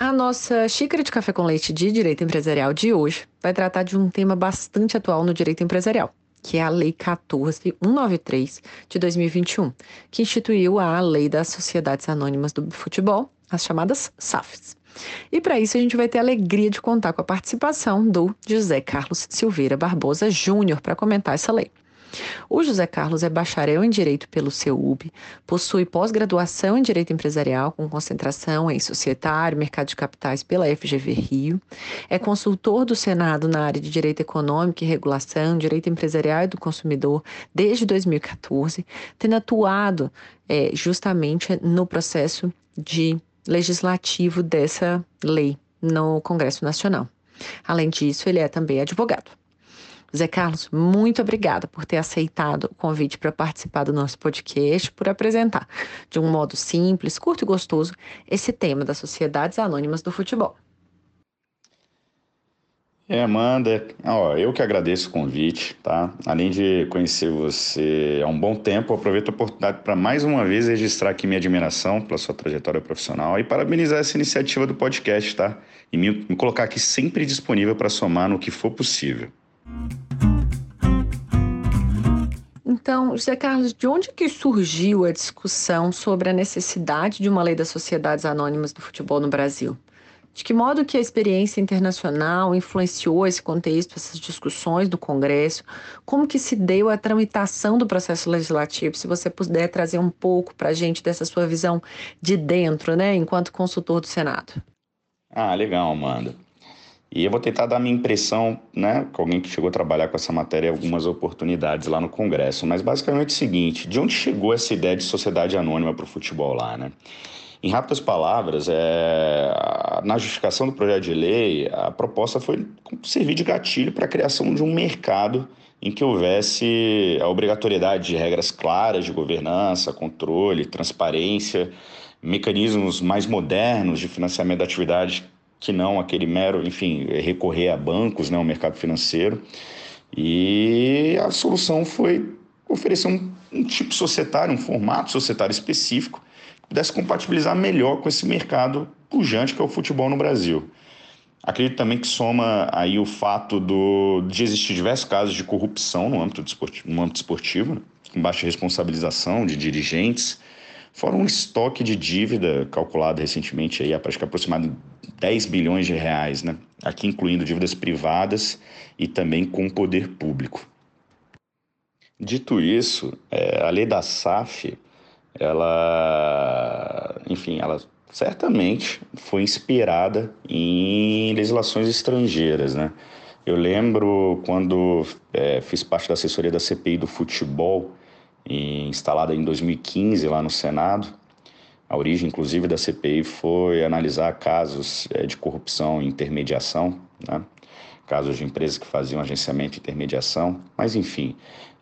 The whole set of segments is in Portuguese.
A nossa xícara de café com leite de direito empresarial de hoje vai tratar de um tema bastante atual no direito empresarial, que é a Lei 14193 de 2021, que instituiu a Lei das Sociedades Anônimas do Futebol, as chamadas SAFs. E para isso a gente vai ter a alegria de contar com a participação do José Carlos Silveira Barbosa Júnior para comentar essa lei. O José Carlos é bacharel em Direito pelo CEUB, possui pós-graduação em Direito Empresarial com concentração em Societário, Mercado de Capitais pela FGV Rio, é consultor do Senado na área de Direito Econômico e Regulação, Direito Empresarial e do Consumidor desde 2014, tendo atuado é, justamente no processo de legislativo dessa lei no Congresso Nacional. Além disso, ele é também advogado. Zé Carlos, muito obrigada por ter aceitado o convite para participar do nosso podcast, por apresentar de um modo simples, curto e gostoso esse tema das sociedades anônimas do futebol. É, Amanda, ó, eu que agradeço o convite, tá? Além de conhecer você há um bom tempo, aproveito a oportunidade para mais uma vez registrar aqui minha admiração pela sua trajetória profissional e parabenizar essa iniciativa do podcast, tá? E me, me colocar aqui sempre disponível para somar no que for possível. Então, José Carlos, de onde que surgiu a discussão sobre a necessidade de uma lei das sociedades anônimas do futebol no Brasil? De que modo que a experiência internacional influenciou esse contexto, essas discussões do Congresso? Como que se deu a tramitação do processo legislativo? Se você puder trazer um pouco para a gente dessa sua visão de dentro, né, enquanto consultor do Senado. Ah, legal, Amanda. E eu vou tentar dar minha impressão, né, com alguém que chegou a trabalhar com essa matéria algumas oportunidades lá no Congresso. Mas basicamente é o seguinte: de onde chegou essa ideia de sociedade anônima para o futebol lá, né? Em rápidas palavras, é... na justificação do projeto de lei, a proposta foi servir de gatilho para a criação de um mercado em que houvesse a obrigatoriedade de regras claras de governança, controle, transparência, mecanismos mais modernos de financiamento da atividade que não aquele mero, enfim, recorrer a bancos, né, ao mercado financeiro. E a solução foi oferecer um, um tipo societário, um formato societário específico que pudesse compatibilizar melhor com esse mercado pujante que é o futebol no Brasil. Acredito também que soma aí o fato do, de existir diversos casos de corrupção no âmbito esportivo, no âmbito esportivo né, com baixa responsabilização de dirigentes, fora um estoque de dívida calculado recentemente aí, acho que aproximado 10 bilhões de reais, né? aqui incluindo dívidas privadas e também com o poder público. Dito isso, é, a lei da SAF, ela, enfim, ela certamente foi inspirada em legislações estrangeiras, né? Eu lembro quando é, fiz parte da assessoria da CPI do futebol, instalada em 2015 lá no Senado. A origem, inclusive, da CPI foi analisar casos é, de corrupção e intermediação, né? casos de empresas que faziam agenciamento e intermediação. Mas, enfim,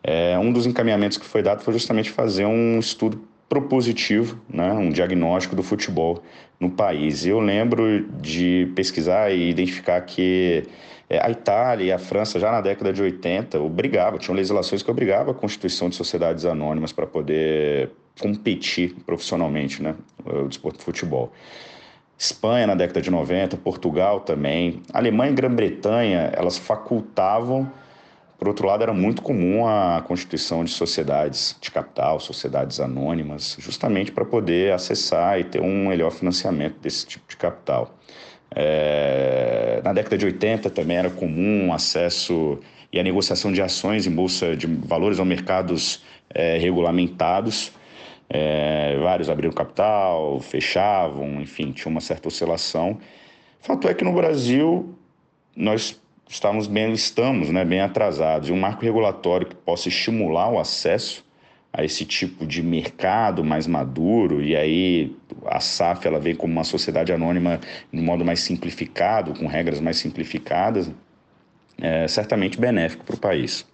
é, um dos encaminhamentos que foi dado foi justamente fazer um estudo propositivo, né, um diagnóstico do futebol no país. Eu lembro de pesquisar e identificar que é, a Itália e a França, já na década de 80, obrigavam, tinham legislações que obrigavam a constituição de sociedades anônimas para poder competir profissionalmente, né, o desporto de futebol. Espanha na década de 90, Portugal também, Alemanha e Grã-Bretanha, elas facultavam por outro lado, era muito comum a constituição de sociedades de capital, sociedades anônimas, justamente para poder acessar e ter um melhor financiamento desse tipo de capital. É... Na década de 80 também era comum o acesso e a negociação de ações em bolsa de valores ou mercados é, regulamentados. É, vários abriram capital, fechavam, enfim, tinha uma certa oscilação. Fato é que no Brasil nós estamos bem, estamos né, bem atrasados. E um marco regulatório que possa estimular o acesso a esse tipo de mercado mais maduro, e aí a SAF ela vem como uma sociedade anônima de modo mais simplificado, com regras mais simplificadas, é certamente benéfico para o país.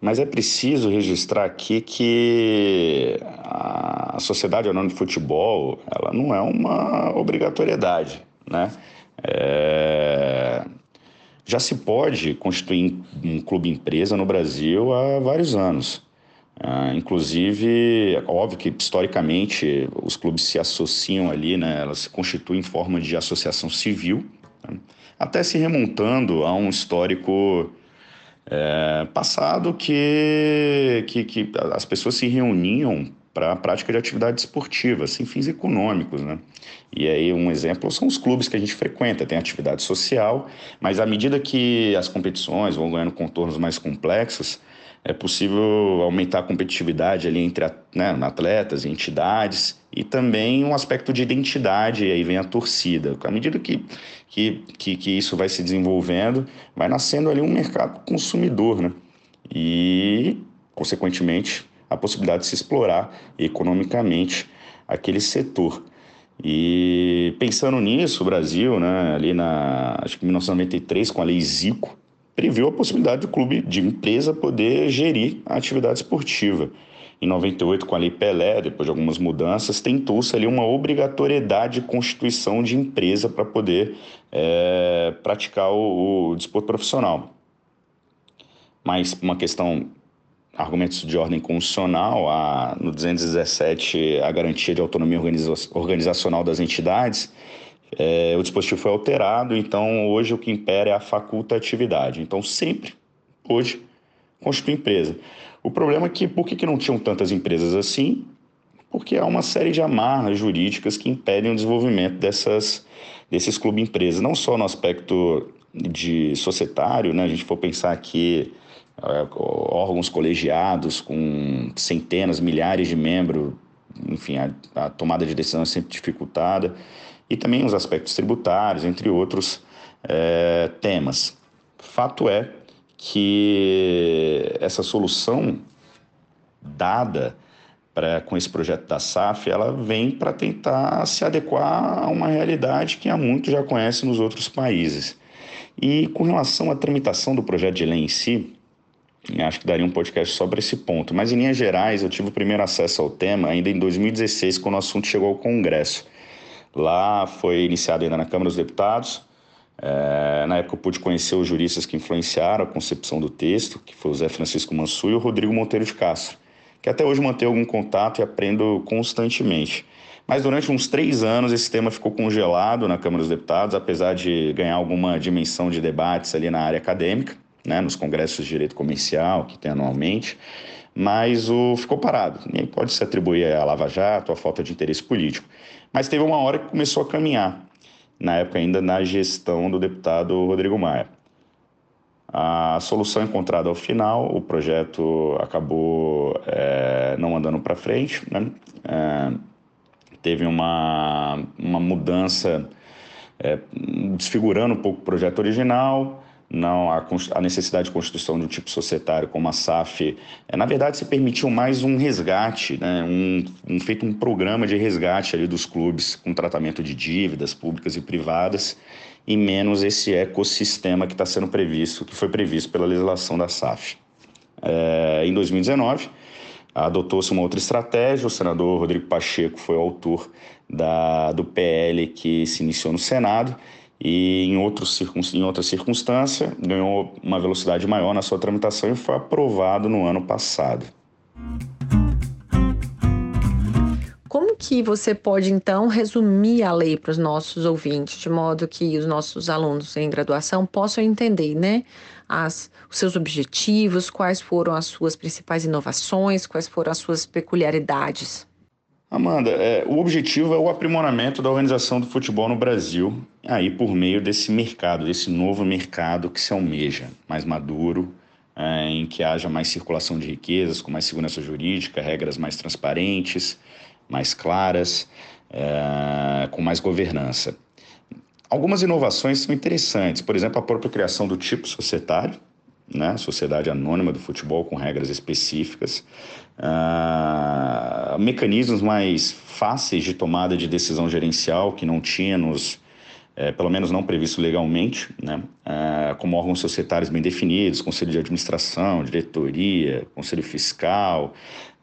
Mas é preciso registrar aqui que a sociedade anônima de futebol ela não é uma obrigatoriedade, né? É, já se pode constituir um clube empresa no Brasil há vários anos. Uh, inclusive, óbvio que historicamente os clubes se associam ali, né, elas se constituem em forma de associação civil, né, até se remontando a um histórico é, passado que, que, que as pessoas se reuniam para a prática de atividades esportivas, sem fins econômicos, né? E aí um exemplo são os clubes que a gente frequenta, tem atividade social, mas à medida que as competições vão ganhando contornos mais complexos, é possível aumentar a competitividade ali entre né, atletas e entidades e também um aspecto de identidade, e aí vem a torcida. À medida que, que, que, que isso vai se desenvolvendo, vai nascendo ali um mercado consumidor, né? E, consequentemente, a possibilidade de se explorar economicamente aquele setor. E pensando nisso, o Brasil, né, ali na acho que 1993 com a lei Zico, previu a possibilidade do clube de empresa poder gerir a atividade esportiva. Em 98, com a Lei Pelé, depois de algumas mudanças, tentou-se ali uma obrigatoriedade de constituição de empresa para poder é, praticar o, o desporto profissional. Mas uma questão argumentos de ordem constitucional, a, no 217, a garantia de autonomia organiza organizacional das entidades, é, o dispositivo foi alterado, então hoje o que impera é a facultatividade. Então, sempre, hoje, constitui empresa. O problema é que, por que, que não tinham tantas empresas assim? Porque há uma série de amarras jurídicas que impedem o desenvolvimento dessas, desses clubes empresas, não só no aspecto de societário, né? a gente for pensar é, órgãos colegiados com centenas, milhares de membros, enfim, a, a, tomada de decisão é sempre dificultada, e também os aspectos tributários, entre outros é, temas. Fato é que essa solução dada pra, com esse projeto da SAF, ela vem para tentar se adequar a uma realidade que há muito já conhece nos outros países. E com relação à tramitação do projeto de lei em si, Acho que daria um podcast só para esse ponto. Mas, em linhas gerais, eu tive o primeiro acesso ao tema ainda em 2016, quando o assunto chegou ao Congresso. Lá foi iniciado ainda na Câmara dos Deputados. É, na época eu pude conhecer os juristas que influenciaram a concepção do texto, que foi o Zé Francisco Mansur e o Rodrigo Monteiro de Castro, que até hoje mantém algum contato e aprendo constantemente. Mas durante uns três anos esse tema ficou congelado na Câmara dos Deputados, apesar de ganhar alguma dimensão de debates ali na área acadêmica né, nos congressos de direito comercial que tem anualmente, mas o ficou parado. Aí pode se atribuir a Lava Jato, a falta de interesse político. Mas teve uma hora que começou a caminhar, na época ainda na gestão do deputado Rodrigo Maia. A solução encontrada ao final, o projeto acabou é, não andando para frente, né? É, teve uma, uma mudança é, desfigurando um pouco o projeto original, não a, a, necessidade de constituição de um tipo societário como a SAF, é, na verdade se permitiu mais um resgate, né, um, um, feito um programa de resgate ali dos clubes com tratamento de dívidas públicas e privadas e menos esse ecossistema que está sendo previsto, que foi previsto pela legislação da SAF. É, em 2019, adotou-se uma outra estratégia. O senador Rodrigo Pacheco foi o autor da, do PL que se iniciou no Senado e em, outros, em outra circunstância ganhou uma velocidade maior na sua tramitação e foi aprovado no ano passado. Como que você pode então resumir a lei para os nossos ouvintes, de modo que os nossos alunos em graduação possam entender, né, as, os seus objetivos, quais foram as suas principais inovações, quais foram as suas peculiaridades? Amanda, é, o objetivo é o aprimoramento da organização do futebol no Brasil, aí por meio desse mercado, desse novo mercado que se almeja, mais maduro, é, em que haja mais circulação de riquezas, com mais segurança jurídica, regras mais transparentes, mais claras, é, com mais governança. Algumas inovações são interessantes, por exemplo, a própria criação do tipo societário, né? Sociedade Anônima do Futebol com regras específicas, uh, mecanismos mais fáceis de tomada de decisão gerencial que não tinha nos, é, pelo menos não previsto legalmente, né? Uh, como órgãos societários bem definidos, conselho de administração, diretoria, conselho fiscal,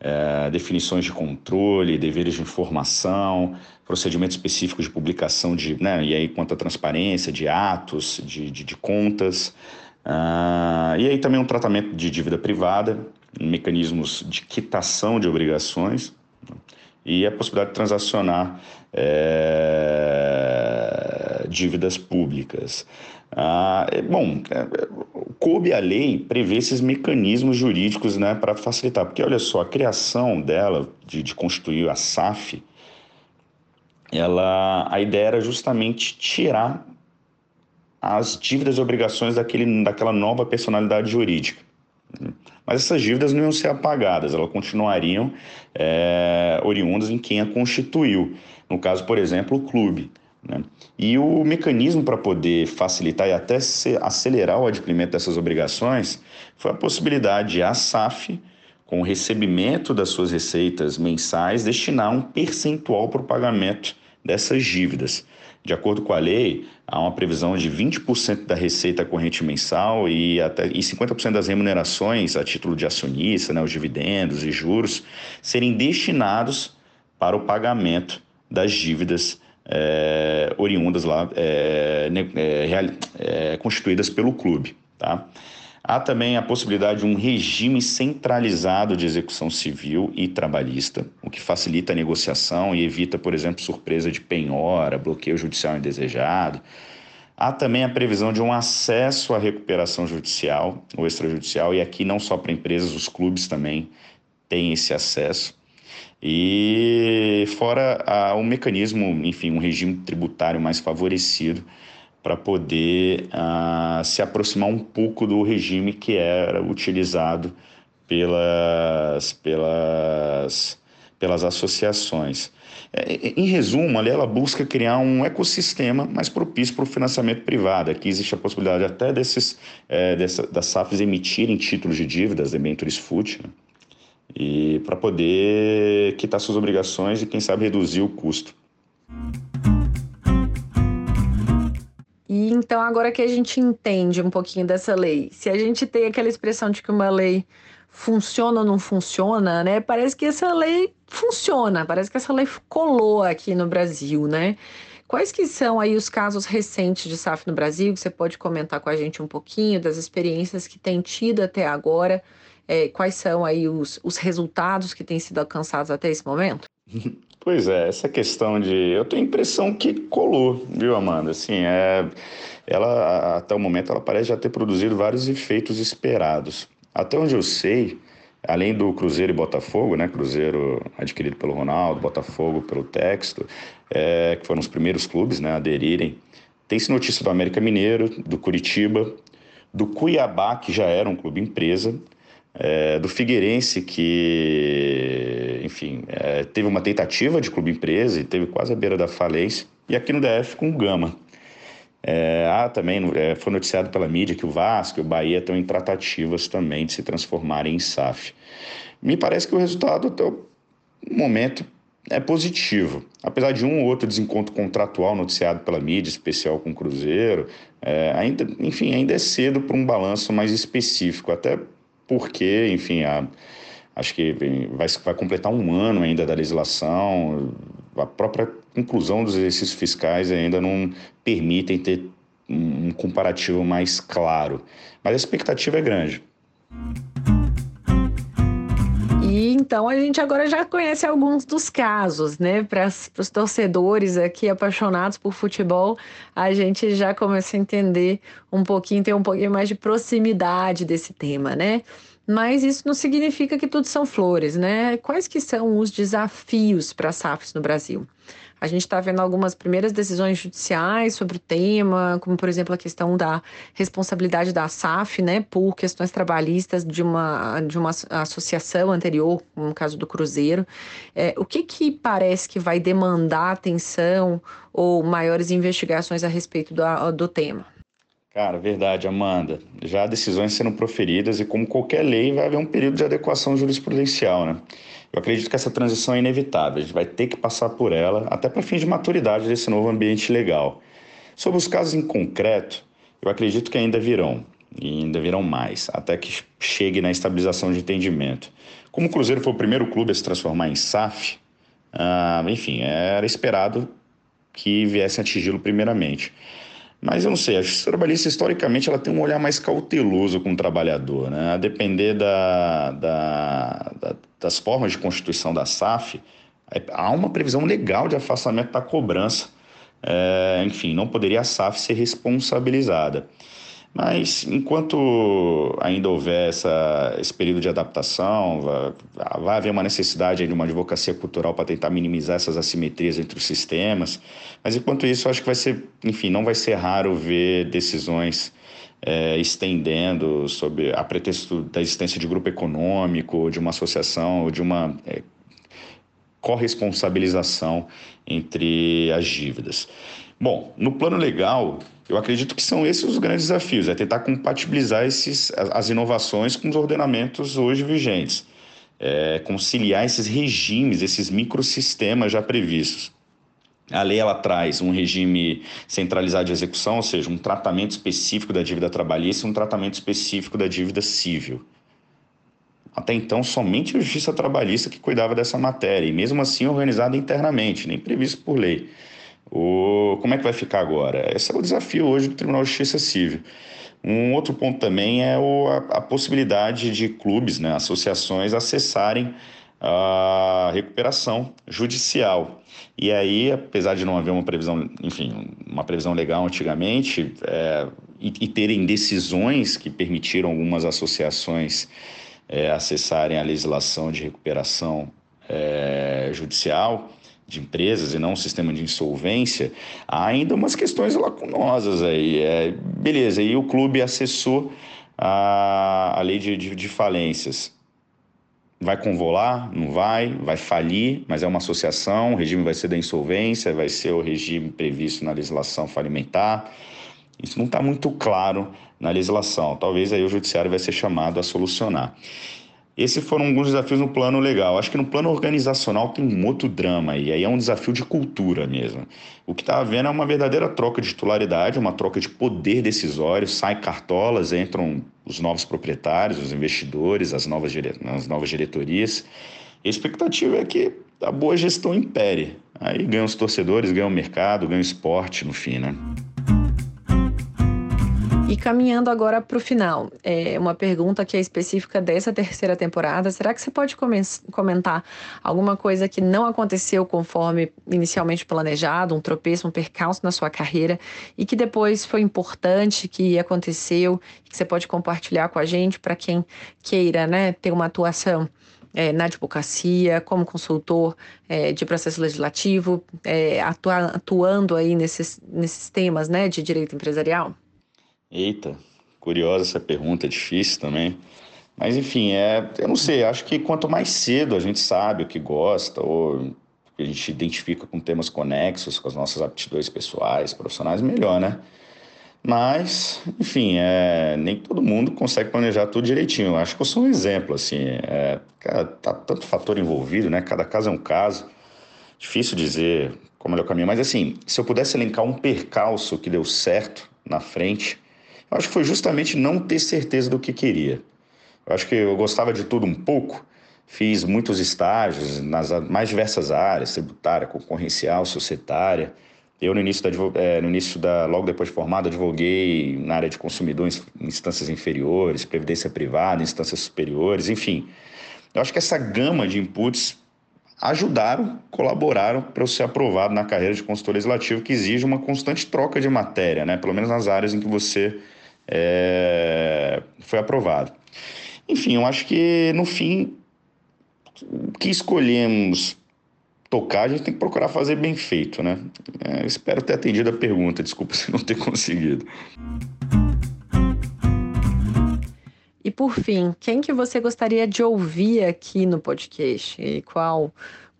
uh, definições de controle, deveres de informação, procedimentos específicos de publicação de, né? e aí quanto à transparência de atos, de, de, de contas, ah, e aí também um tratamento de dívida privada, mecanismos de quitação de obrigações e a possibilidade de transacionar é, dívidas públicas. Ah, é, bom, é, coube a lei prever esses mecanismos jurídicos né, para facilitar, porque olha só, a criação dela, de, de constituir a SAF, ela, a ideia era justamente tirar as dívidas e obrigações daquele, daquela nova personalidade jurídica. Mas essas dívidas não iam ser apagadas, elas continuariam é, oriundas em quem a constituiu. No caso, por exemplo, o clube. Né? E o mecanismo para poder facilitar e até acelerar o adimplemento dessas obrigações foi a possibilidade de a SAF, com o recebimento das suas receitas mensais, destinar um percentual para o pagamento dessas dívidas. De acordo com a lei, há uma previsão de 20% da receita corrente mensal e, até, e 50% das remunerações a título de acionista, né, os dividendos e juros, serem destinados para o pagamento das dívidas é, oriundas lá, é, é, constituídas pelo clube. Tá? Há também a possibilidade de um regime centralizado de execução civil e trabalhista, o que facilita a negociação e evita, por exemplo, surpresa de penhora, bloqueio judicial indesejado. Há também a previsão de um acesso à recuperação judicial ou extrajudicial, e aqui não só para empresas, os clubes também têm esse acesso. E fora o um mecanismo, enfim, um regime tributário mais favorecido para poder uh, se aproximar um pouco do regime que era utilizado pelas, pelas, pelas associações. É, em resumo, ali ela busca criar um ecossistema mais propício para o financiamento privado. Aqui existe a possibilidade até desses, é, dessa, das SAFs emitirem títulos de dívidas, debentures FUT, né? e para poder quitar suas obrigações e, quem sabe, reduzir o custo. E então, agora que a gente entende um pouquinho dessa lei, se a gente tem aquela expressão de que uma lei funciona ou não funciona, né? Parece que essa lei funciona, parece que essa lei colou aqui no Brasil, né? Quais que são aí os casos recentes de SAF no Brasil? Que você pode comentar com a gente um pouquinho das experiências que tem tido até agora? É, quais são aí os, os resultados que têm sido alcançados até esse momento? Pois é, essa questão de. Eu tenho a impressão que colou, viu, Amanda? Assim, é... ela, até o momento, ela parece já ter produzido vários efeitos esperados. Até onde eu sei, além do Cruzeiro e Botafogo, né? Cruzeiro adquirido pelo Ronaldo, Botafogo pelo Texto, é... que foram os primeiros clubes né, a aderirem. Tem-se notícia do América Mineiro, do Curitiba, do Cuiabá, que já era um clube empresa, é, do Figueirense, que, enfim, é, teve uma tentativa de clube empresa e teve quase a beira da falência, e aqui no DF com o Gama. É, ah, também é, foi noticiado pela mídia que o Vasco e o Bahia estão em tratativas também de se transformarem em SAF. Me parece que o resultado até o momento é positivo. Apesar de um ou outro desencontro contratual noticiado pela mídia, especial com o Cruzeiro, é, ainda, enfim, ainda é cedo para um balanço mais específico, até porque, enfim, a, Acho que vai, vai completar um ano ainda da legislação, a própria inclusão dos exercícios fiscais ainda não permitem ter um comparativo mais claro. Mas a expectativa é grande. Então a gente agora já conhece alguns dos casos, né? Para os torcedores aqui apaixonados por futebol, a gente já começa a entender um pouquinho, ter um pouquinho mais de proximidade desse tema, né? Mas isso não significa que tudo são flores, né? Quais que são os desafios para SAFs no Brasil? A gente está vendo algumas primeiras decisões judiciais sobre o tema, como por exemplo a questão da responsabilidade da SAF, né, por questões trabalhistas de uma, de uma associação anterior, no caso do Cruzeiro. É, o que que parece que vai demandar atenção ou maiores investigações a respeito do, do tema? Cara, verdade, Amanda. Já decisões sendo proferidas e, como qualquer lei, vai haver um período de adequação jurisprudencial, né? Eu acredito que essa transição é inevitável, a gente vai ter que passar por ela, até para fins de maturidade desse novo ambiente legal. Sobre os casos em concreto, eu acredito que ainda virão, e ainda virão mais, até que chegue na estabilização de entendimento. Como o Cruzeiro foi o primeiro clube a se transformar em SAF, ah, enfim, era esperado que viessem atingi-lo primeiramente. Mas eu não sei, a justiça trabalhista, historicamente, ela tem um olhar mais cauteloso com o trabalhador. Né? A depender da, da, da, das formas de constituição da SAF, é, há uma previsão legal de afastamento da cobrança. É, enfim, não poderia a SAF ser responsabilizada. Mas enquanto ainda houver essa, esse período de adaptação, vai, vai haver uma necessidade de uma advocacia cultural para tentar minimizar essas assimetrias entre os sistemas. Mas enquanto isso, acho que vai ser, enfim, não vai ser raro ver decisões é, estendendo sobre a pretexto da existência de grupo econômico, de uma associação, ou de uma é, corresponsabilização entre as dívidas. Bom, no plano legal, eu acredito que são esses os grandes desafios, é tentar compatibilizar esses, as inovações com os ordenamentos hoje vigentes, é, conciliar esses regimes, esses microsistemas já previstos. A lei ela traz um regime centralizado de execução, ou seja, um tratamento específico da dívida trabalhista e um tratamento específico da dívida civil. Até então, somente a Justiça Trabalhista que cuidava dessa matéria, e mesmo assim organizada internamente, nem previsto por lei. O, como é que vai ficar agora? Esse é o desafio hoje do Tribunal de Justiça Civil. Um outro ponto também é o, a, a, possibilidade de clubes, né, associações, acessarem a recuperação judicial. E aí, apesar de não haver uma previsão, enfim, uma previsão legal antigamente, é, e, e, terem decisões que permitiram algumas associações é, acessarem a legislação de recuperação é, judicial, de empresas e não um sistema de insolvência, há ainda umas questões lacunosas aí. É, beleza, e o clube acessou a, a lei de, de, de falências. Vai convolar? Não vai? Vai falir, mas é uma associação, o regime vai ser da insolvência, vai ser o regime previsto na legislação falimentar. Isso não está muito claro na legislação. Talvez aí o judiciário vai ser chamado a solucionar. Esses foram alguns desafios no plano legal. Acho que no plano organizacional tem um outro drama, e aí é um desafio de cultura mesmo. O que está havendo é uma verdadeira troca de titularidade, uma troca de poder decisório, sai cartolas, entram os novos proprietários, os investidores, as novas, as novas diretorias. A expectativa é que a boa gestão impere. Aí ganham os torcedores, ganham o mercado, ganham o esporte no fim, né? E caminhando agora para o final, é uma pergunta que é específica dessa terceira temporada. Será que você pode comentar alguma coisa que não aconteceu conforme inicialmente planejado, um tropeço, um percalço na sua carreira e que depois foi importante, que aconteceu, que você pode compartilhar com a gente para quem queira né, ter uma atuação? É, na advocacia, como consultor é, de processo legislativo, é, atua, atuando aí nesses, nesses temas né, de direito empresarial? Eita, curiosa essa pergunta, é difícil também. Mas enfim, é, eu não sei, acho que quanto mais cedo a gente sabe o que gosta, ou a gente identifica com temas conexos com as nossas aptidões pessoais, profissionais, melhor, né? Mas, enfim, é, nem todo mundo consegue planejar tudo direitinho. Eu acho que eu sou um exemplo, assim. É, cara, tá tanto fator envolvido, né? Cada caso é um caso. Difícil dizer como é o caminho. Mas, assim, se eu pudesse elencar um percalço que deu certo na frente, eu acho que foi justamente não ter certeza do que queria. Eu acho que eu gostava de tudo um pouco fiz muitos estágios nas mais diversas áreas, tributária, concorrencial, societária. Eu, no início, da, é, no início da, logo depois de formado, advoguei na área de consumidor em instâncias inferiores, previdência privada, instâncias superiores, enfim. Eu acho que essa gama de inputs ajudaram, colaboraram para eu ser aprovado na carreira de consultor legislativo, que exige uma constante troca de matéria, né? pelo menos nas áreas em que você é, foi aprovado. Enfim, eu acho que no fim, o que escolhemos tocar, a gente tem que procurar fazer bem feito, né? É, espero ter atendido a pergunta, desculpa se não ter conseguido. E por fim, quem que você gostaria de ouvir aqui no podcast? E qual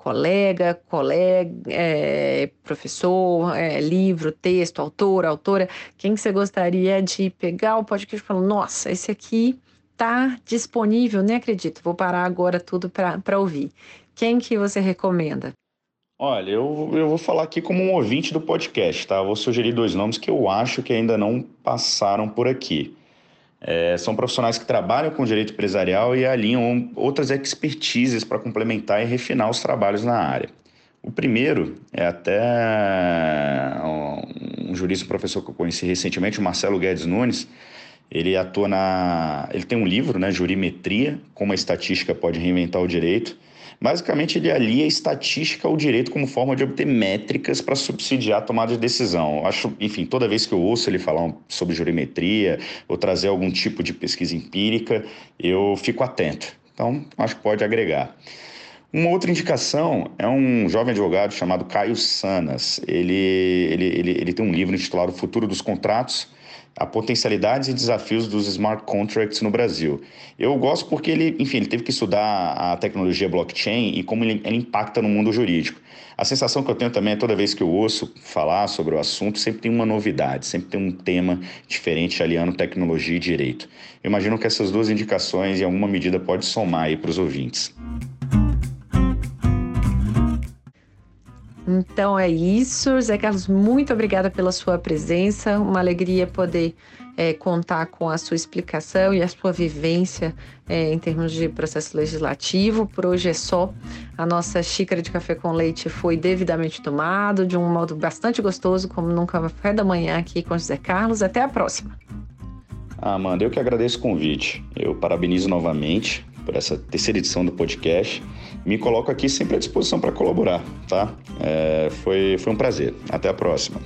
colega, colega, é, professor, é, livro, texto, autor, autora? Quem que você gostaria de pegar o podcast e falar, nossa, esse aqui tá disponível, nem acredito, vou parar agora tudo para ouvir. Quem que você recomenda? Olha, eu, eu vou falar aqui como um ouvinte do podcast, tá? Vou sugerir dois nomes que eu acho que ainda não passaram por aqui. É, são profissionais que trabalham com direito empresarial e alinham outras expertises para complementar e refinar os trabalhos na área. O primeiro é até um jurista, um professor que eu conheci recentemente, o Marcelo Guedes Nunes. Ele atua na. Ele tem um livro, né? Jurimetria, como a estatística pode reinventar o direito. Basicamente, ele alia estatística ao direito como forma de obter métricas para subsidiar a tomada de decisão. Acho, enfim, toda vez que eu ouço ele falar sobre jurimetria ou trazer algum tipo de pesquisa empírica, eu fico atento. Então, acho que pode agregar. Uma outra indicação é um jovem advogado chamado Caio Sanas. Ele, ele, ele, ele tem um livro intitulado O Futuro dos Contratos a potencialidades e desafios dos smart contracts no Brasil. Eu gosto porque ele, enfim, ele teve que estudar a tecnologia blockchain e como ele, ele, impacta no mundo jurídico. A sensação que eu tenho também é toda vez que eu ouço falar sobre o assunto, sempre tem uma novidade, sempre tem um tema diferente aliando tecnologia e direito. Eu imagino que essas duas indicações, em alguma medida, pode somar aí para os ouvintes. Então é isso, Zé Carlos, muito obrigada pela sua presença. Uma alegria poder é, contar com a sua explicação e a sua vivência é, em termos de processo legislativo. Por hoje é só. A nossa xícara de café com leite foi devidamente tomado, de um modo bastante gostoso, como num café da manhã aqui com José Carlos. Até a próxima. Amanda, eu que agradeço o convite. Eu parabenizo novamente por essa terceira edição do podcast. Me coloco aqui sempre à disposição para colaborar, tá? É, foi, foi um prazer. Até a próxima.